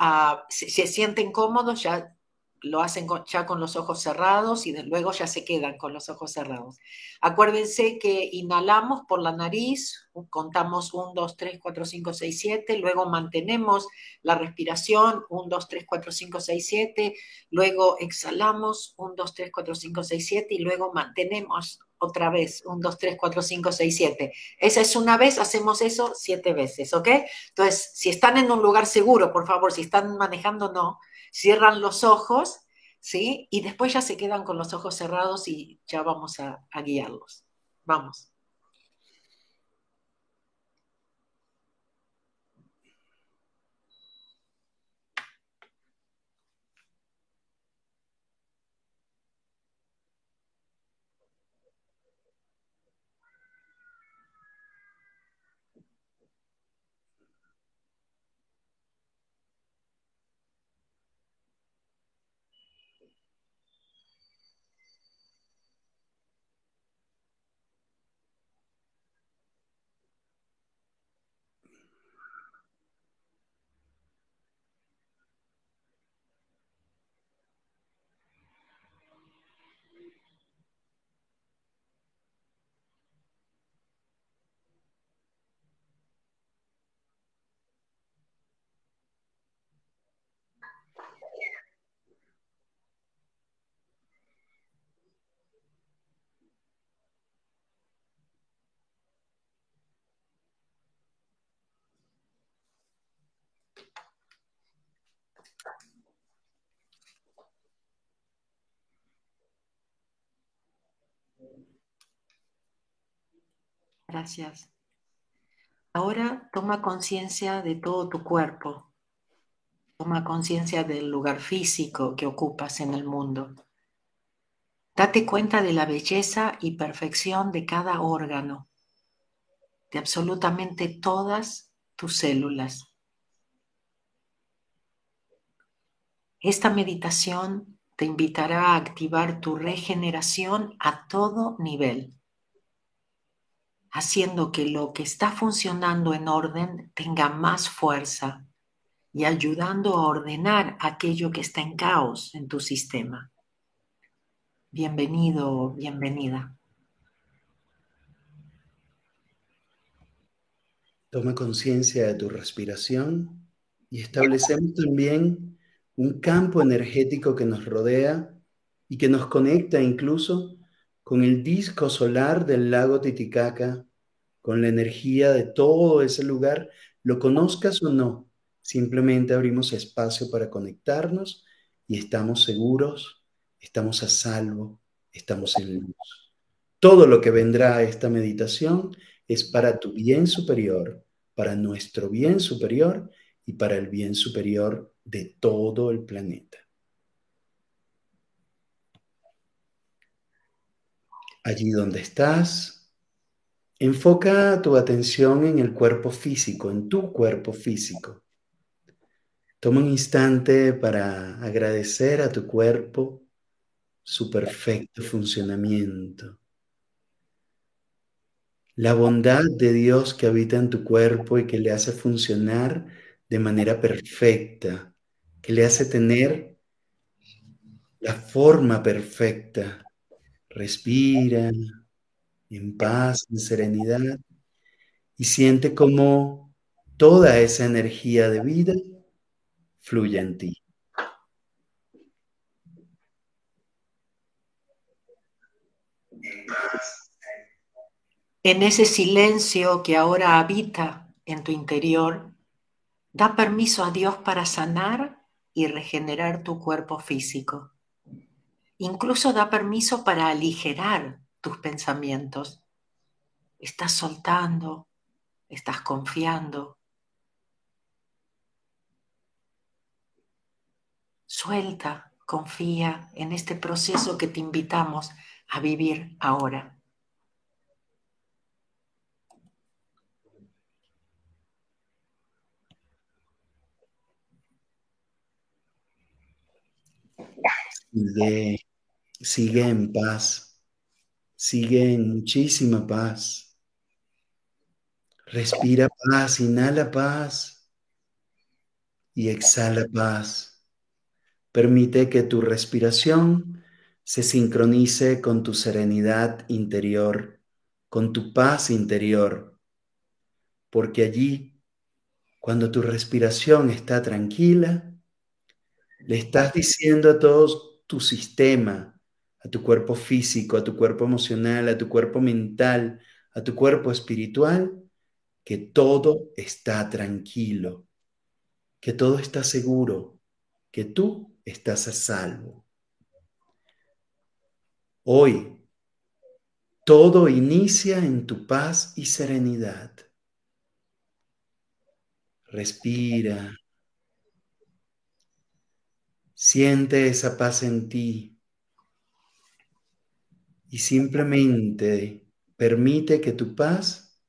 Uh, si se sienten cómodos, ya lo hacen ya con los ojos cerrados y luego ya se quedan con los ojos cerrados. Acuérdense que inhalamos por la nariz, contamos 1, 2, 3, 4, 5, 6, 7, luego mantenemos la respiración 1, 2, 3, 4, 5, 6, 7, luego exhalamos 1, 2, 3, 4, 5, 6, 7 y luego mantenemos otra vez 1, 2, 3, 4, 5, 6, 7. Esa es una vez, hacemos eso siete veces, ¿ok? Entonces, si están en un lugar seguro, por favor, si están manejando, no cierran los ojos, ¿sí? Y después ya se quedan con los ojos cerrados y ya vamos a, guiarlos. Vamos. Gracias. Ahora toma conciencia de todo tu cuerpo. Toma conciencia del lugar físico que ocupas en el mundo. Date cuenta de la belleza y perfección de cada órgano, de absolutamente todas tus células. Esta meditación te invitará a activar tu regeneración a todo nivel haciendo que lo que está funcionando en orden tenga más fuerza y ayudando a ordenar aquello que está en caos en tu sistema. Bienvenido, bienvenida. Toma conciencia de tu respiración y establecemos también un campo energético que nos rodea y que nos conecta incluso con el disco solar del lago Titicaca, con la energía de todo ese lugar, lo conozcas o no, simplemente abrimos espacio para conectarnos y estamos seguros, estamos a salvo, estamos en luz. Todo lo que vendrá a esta meditación es para tu bien superior, para nuestro bien superior y para el bien superior de todo el planeta. allí donde estás, enfoca tu atención en el cuerpo físico, en tu cuerpo físico. Toma un instante para agradecer a tu cuerpo su perfecto funcionamiento. La bondad de Dios que habita en tu cuerpo y que le hace funcionar de manera perfecta, que le hace tener la forma perfecta Respira en paz, en serenidad y siente cómo toda esa energía de vida fluye en ti. En ese silencio que ahora habita en tu interior, da permiso a Dios para sanar y regenerar tu cuerpo físico. Incluso da permiso para aligerar tus pensamientos. Estás soltando, estás confiando. Suelta, confía en este proceso que te invitamos a vivir ahora. Sigue en paz, sigue en muchísima paz. Respira paz, inhala paz y exhala paz. Permite que tu respiración se sincronice con tu serenidad interior, con tu paz interior, porque allí, cuando tu respiración está tranquila, le estás diciendo a todo tu sistema, a tu cuerpo físico, a tu cuerpo emocional, a tu cuerpo mental, a tu cuerpo espiritual, que todo está tranquilo, que todo está seguro, que tú estás a salvo. Hoy, todo inicia en tu paz y serenidad. Respira. Siente esa paz en ti y simplemente permite que tu paz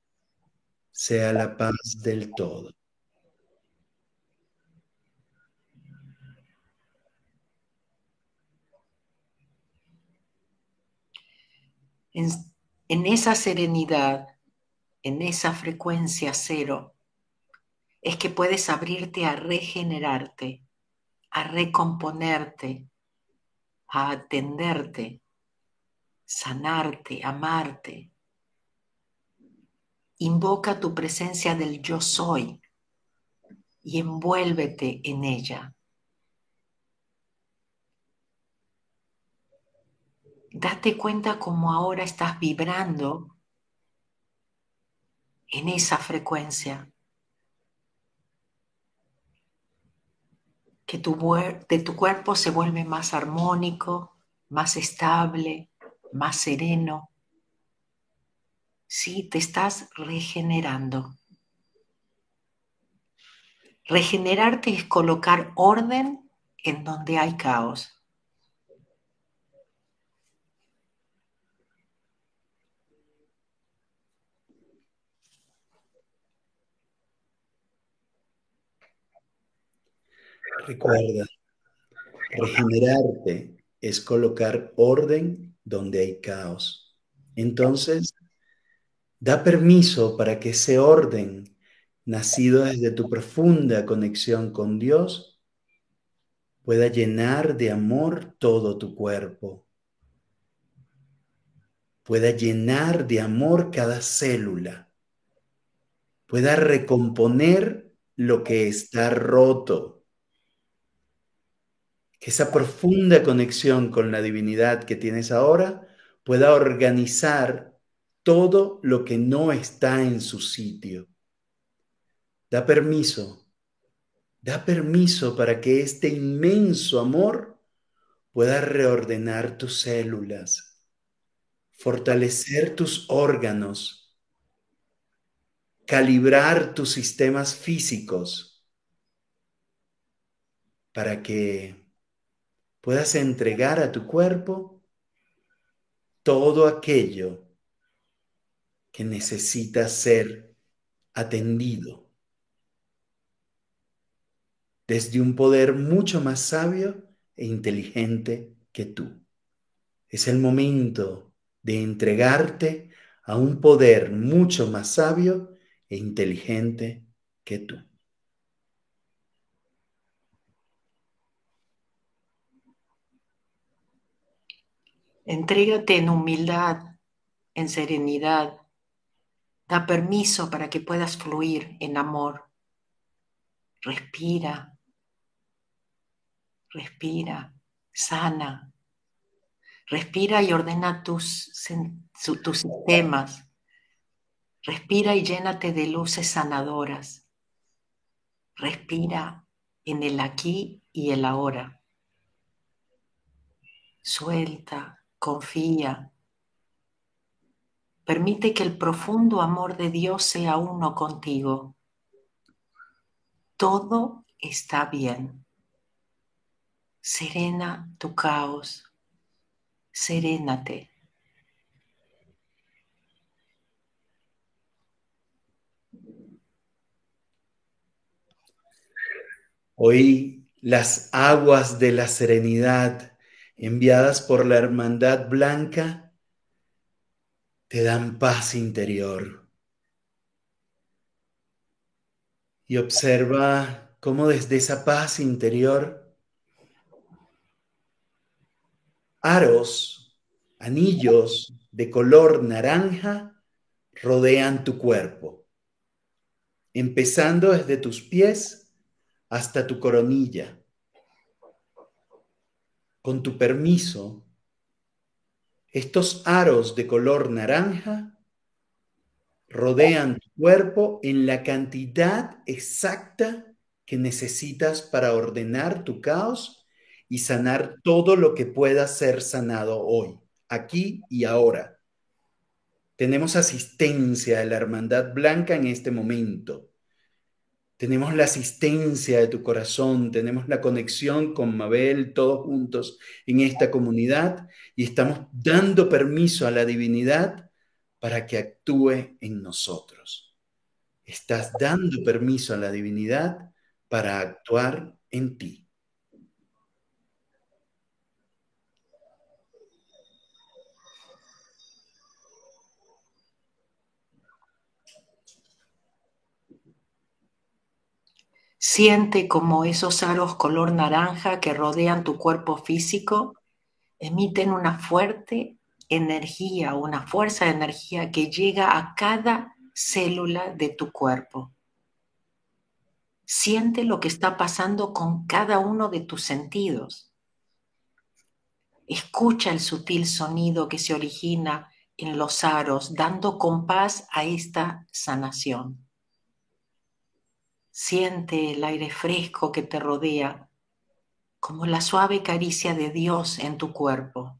sea la paz del todo. En, esa serenidad, en esa frecuencia cero, es que puedes abrirte a regenerarte, a recomponerte, a atenderte sanarte, amarte. Invoca tu presencia del yo soy y envuélvete en ella. Date cuenta cómo ahora estás vibrando en esa frecuencia. Tu, de tu cuerpo se vuelve más armónico, más estable, más sereno. Sí, te estás regenerando. Regenerarte es colocar orden en donde hay caos. Recuerda, regenerarte es colocar orden donde hay caos. Entonces, da permiso para que ese orden, nacido desde tu profunda conexión con Dios, pueda llenar de amor todo tu cuerpo, pueda llenar de amor cada célula, pueda recomponer lo que está roto que esa profunda conexión con la divinidad que tienes ahora pueda organizar todo lo que no está en su sitio. Da permiso, da permiso para que este inmenso amor pueda reordenar tus células, fortalecer tus órganos, calibrar tus sistemas físicos para que puedas entregar a tu cuerpo todo aquello que necesita ser atendido desde un poder mucho más sabio e inteligente que tú. Es el momento de entregarte a un poder mucho más sabio e inteligente que tú. Entrégate en humildad, en serenidad. Da permiso para que puedas fluir en amor. Respira. Respira. Sana. Respira y ordena tus, tus sistemas. Respira y llénate de luces sanadoras. Respira en el aquí y el ahora. Suelta, confía. Permite que el profundo amor de Dios sea uno contigo. Todo está bien. Serena tu caos. Serénate. Hoy las aguas de la serenidad enviadas por la Hermandad Blanca, te dan paz interior. Y observa cómo desde esa paz interior, aros, anillos de color naranja rodean tu cuerpo, empezando desde tus pies hasta tu coronilla con tu permiso, estos aros de color naranja rodean tu cuerpo en la cantidad exacta que necesitas para ordenar tu caos y sanar todo lo que pueda ser sanado hoy, aquí y ahora. Tenemos asistencia de la Hermandad Blanca en este momento. Tenemos la asistencia de tu corazón, tenemos la conexión con Mabel, todos juntos en esta comunidad y estamos dando permiso a la divinidad para que actúe en nosotros. Estás dando permiso a la divinidad para actuar en ti. Siente como esos aros color naranja que rodean tu cuerpo físico emiten una fuerte energía, una fuerza de energía que llega a cada célula de tu cuerpo. Siente lo que está pasando con cada uno de tus sentidos. Escucha el sutil sonido que se origina en los aros, dando compás a esta sanación. Siente el aire fresco que te rodea como la suave caricia de Dios en tu cuerpo.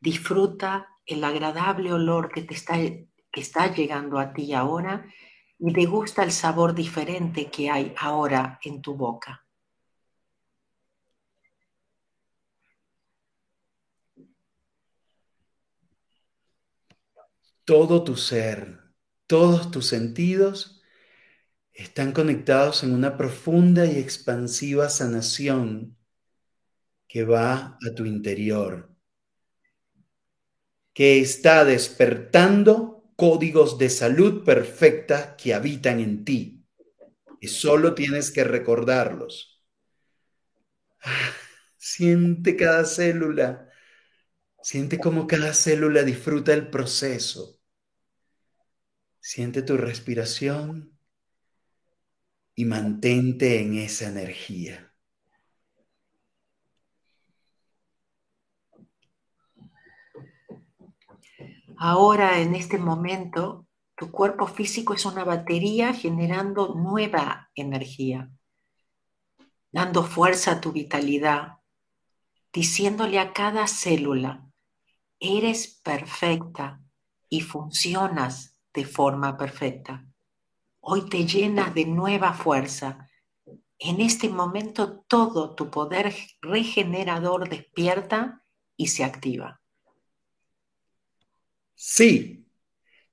Disfruta el agradable olor que te está, que está llegando a ti ahora y degusta el sabor diferente que hay ahora en tu boca. Todo tu ser, todos tus sentidos están conectados en una profunda y expansiva sanación que va a tu interior, que está despertando códigos de salud perfecta que habitan en ti. Y solo tienes que recordarlos. Ah, siente cada célula. Siente cómo cada célula disfruta el proceso. Siente tu respiración y mantente en esa energía. Ahora, en este momento, tu cuerpo físico es una batería generando nueva energía, dando fuerza a tu vitalidad, diciéndole a cada célula, eres perfecta y funcionas de forma perfecta. Hoy te llenas de nueva fuerza. En este momento todo tu poder regenerador despierta y se activa. Sí,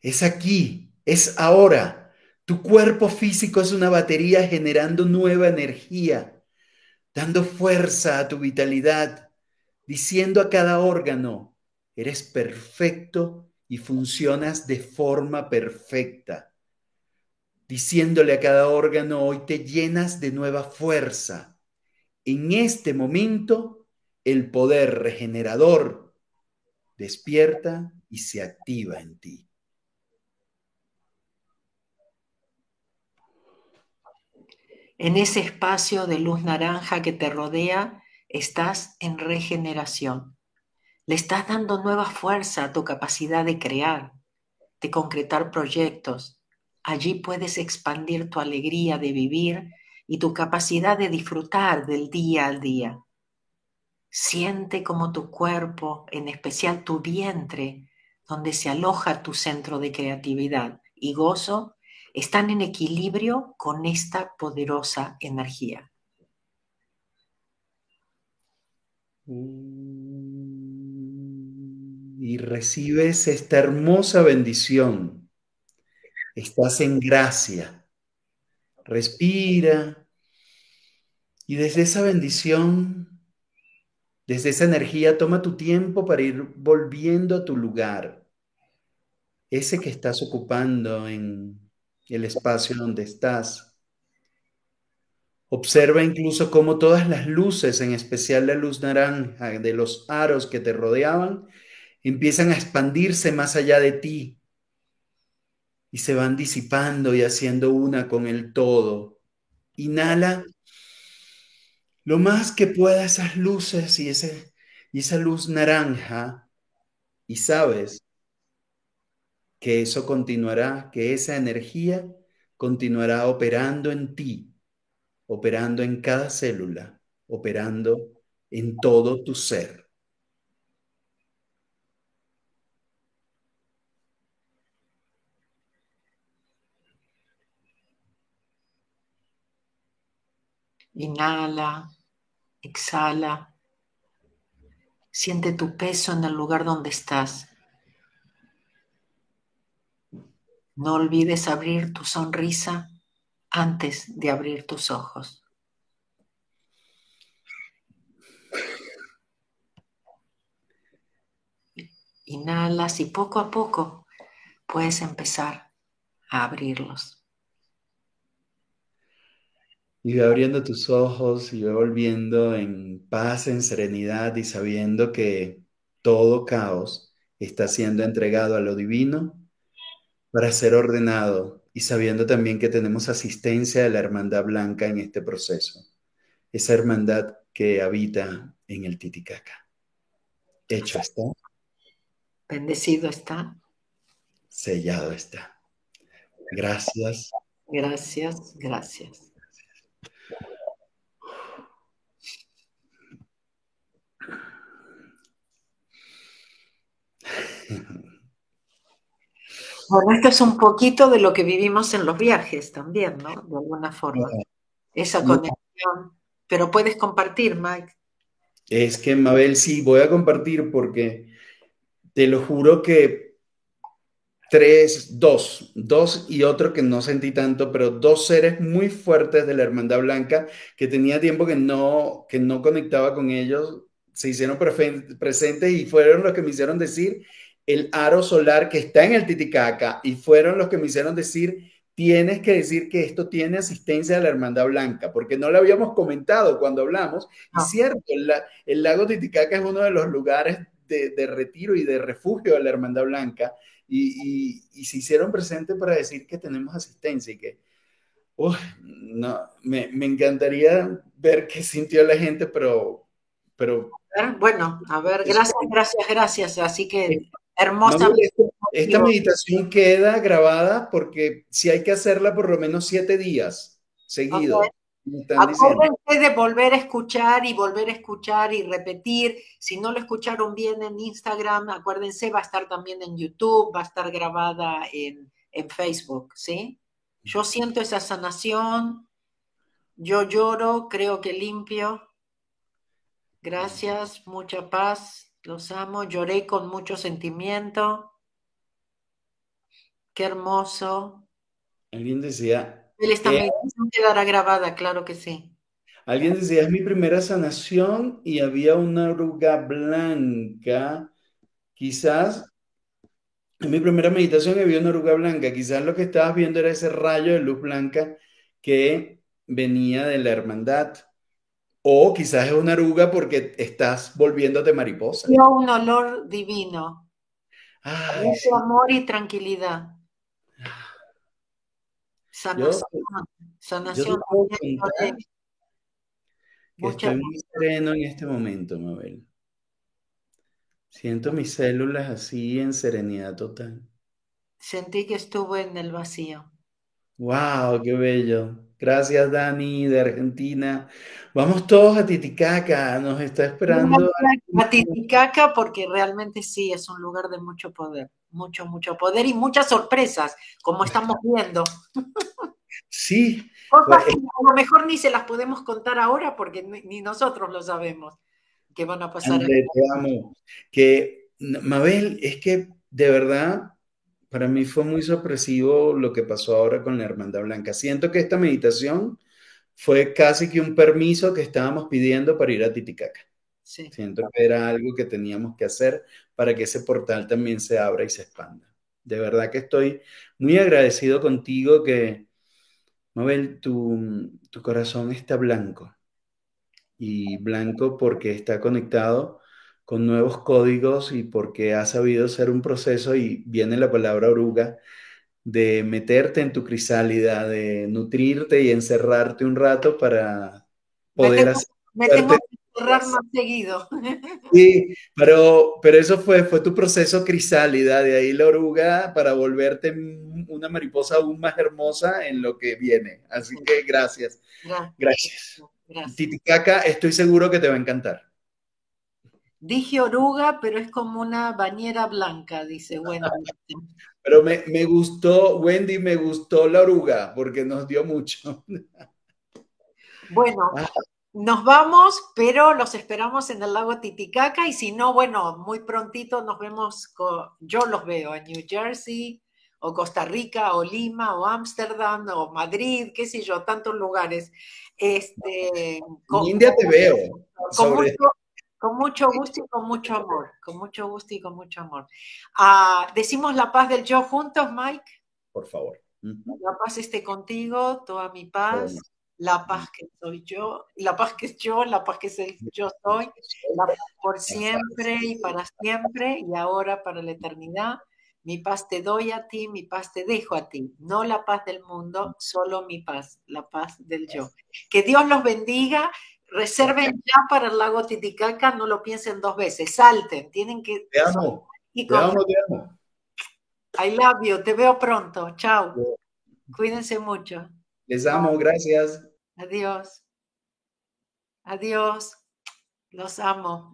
es aquí, es ahora. Tu cuerpo físico es una batería generando nueva energía, dando fuerza a tu vitalidad, diciendo a cada órgano, eres perfecto y funcionas de forma perfecta. Diciéndole a cada órgano, hoy te llenas de nueva fuerza. En este momento, el poder regenerador despierta y se activa en ti. En ese espacio de luz naranja que te rodea, estás en regeneración. Le estás dando nueva fuerza a tu capacidad de crear, de concretar proyectos. Allí puedes expandir tu alegría de vivir y tu capacidad de disfrutar del día al día. Siente como tu cuerpo, en especial tu vientre, donde se aloja tu centro de creatividad y gozo, están en equilibrio con esta poderosa energía. Y recibes esta hermosa bendición. Estás en gracia. Respira. Y desde esa bendición desde esa energía toma tu tiempo para ir volviendo a tu lugar, ese que estás ocupando en el espacio donde estás. Observa incluso cómo todas las luces, en especial la luz naranja de los aros que te rodeaban, empiezan a expandirse más allá de ti y se van disipando y haciendo una con el todo. Inhala lo más que pueda esas luces y, ese, y esa luz naranja, y sabes que eso continuará, que esa energía continuará operando en ti, operando en cada célula, operando en todo tu ser. Inhala, exhala. Siente tu peso en el lugar donde estás. No olvides abrir tu sonrisa antes de abrir tus ojos. Inhalas y poco a poco puedes empezar a abrirlos. Y ve abriendo tus ojos y ve volviendo en paz, en serenidad y sabiendo que todo caos está siendo entregado a lo divino para ser ordenado y sabiendo también que tenemos asistencia de la Hermandad Blanca en este proceso, esa hermandad que habita en el Titicaca. Hecho está. Bendecido está. Sellado está. Gracias. Gracias, gracias. Bueno, esto es un poquito de lo que vivimos en los viajes también, ¿no? De alguna forma. Esa conexión. Pero puedes compartir, Mike. Es que, Mabel, sí, voy a compartir porque te lo juro que tres, dos, dos y otro que no sentí tanto, pero dos seres muy fuertes de la Hermandad Blanca que tenía tiempo que no, que no conectaba con ellos, se hicieron presentes y fueron los que me hicieron decir el aro solar que está en el Titicaca y fueron los que me hicieron decir, tienes que decir que esto tiene asistencia de la Hermandad Blanca, porque no lo habíamos comentado cuando hablamos. Y cierto, el, lago Titicaca es uno de los lugares de, retiro y de refugio de la Hermandad Blanca y, se hicieron presentes para decir que tenemos asistencia y que, no, me, me encantaría ver qué sintió la gente, pero... pero bueno, a ver, gracias, gracias, gracias. Así que Hermosa. esta, meditación queda grabada porque si hay que hacerla por lo menos siete días seguidos. Acuérdense de volver a escuchar y volver a escuchar y repetir. Si no lo escucharon bien en Instagram, acuérdense, va a estar también en YouTube, va a estar grabada en, en Facebook, ¿sí? Yo siento esa sanación, yo lloro, creo que limpio. Gracias, mucha paz. Los amo, lloré con mucho sentimiento. Qué hermoso. Alguien decía. Esta eh, quedará grabada, claro que sí. Alguien decía, es mi primera sanación y había una oruga blanca. Quizás en mi primera meditación había una oruga blanca. Quizás lo que estabas viendo era ese rayo de luz blanca que venía de la hermandad. O quizás es una aruga porque estás volviéndote mariposa. un olor divino. Mucho amor y tranquilidad. Sanación. sanación. estoy muy sereno en este momento, Mabel. Siento mis células así en serenidad total. Sentí que estuve en el vacío. ¡Wow! ¡Qué bello! Gracias, Dani, de Argentina. Vamos todos a Titicaca, nos está esperando. A Titicaca porque realmente sí, es un lugar de mucho poder, mucho, mucho poder y muchas sorpresas, como estamos viendo. Sí. Cosas que a lo mejor ni se las podemos contar ahora porque ni nosotros lo sabemos que van a pasar. te amo. Que, Mabel, es que de verdad para mí fue muy sorpresivo lo que pasó ahora con la Hermandad Blanca. Siento que esta meditación fue casi que un permiso que estábamos pidiendo para ir a Titicaca. Siento que era algo que teníamos que hacer para que ese portal también se abra y se expanda. De verdad que estoy muy agradecido contigo que, Mabel, tu, tu corazón está blanco. Y blanco porque está conectado con nuevos códigos y porque ha sabido ser un proceso y viene la palabra oruga de meterte en tu crisálida, de nutrirte y encerrarte un rato para poder hacer... Me tengo que encerrar más seguido. Sí, pero, pero eso fue, fue tu proceso crisálida, de ahí la oruga para volverte una mariposa aún más hermosa en lo que viene. Así que gracias. Gracias. gracias. Titicaca, estoy seguro que te va a encantar. Dije oruga, pero es como una bañera blanca, dice Wendy. Pero me, gustó, Wendy, me gustó la oruga, porque nos dio mucho. Bueno, ah. nos vamos, pero los esperamos en el lago Titicaca y si no, bueno, muy prontito nos vemos, con, yo los veo en New Jersey o Costa Rica o Lima o Ámsterdam o Madrid, qué sé yo, tantos lugares. Este, en India te veo. Con mucho gusto y con mucho amor, con mucho gusto y con mucho amor. Ah, decimos la paz del yo juntos, Mike. Por favor. La paz esté contigo, toda mi paz, la paz que soy yo, la paz que es yo, la paz que soy, yo soy, la paz por siempre y para siempre y ahora para la eternidad. Mi paz te doy a ti, mi paz te dejo a ti. No la paz del mundo, solo mi paz, la paz del yo. Que Dios los bendiga Reserven ya para el lago Titicaca, no lo piensen dos veces, salten, tienen que... Te amo, te amo, te amo. I love you, te veo pronto, chao. Cuídense mucho. Les amo, gracias. Adiós. Adiós. Los amo.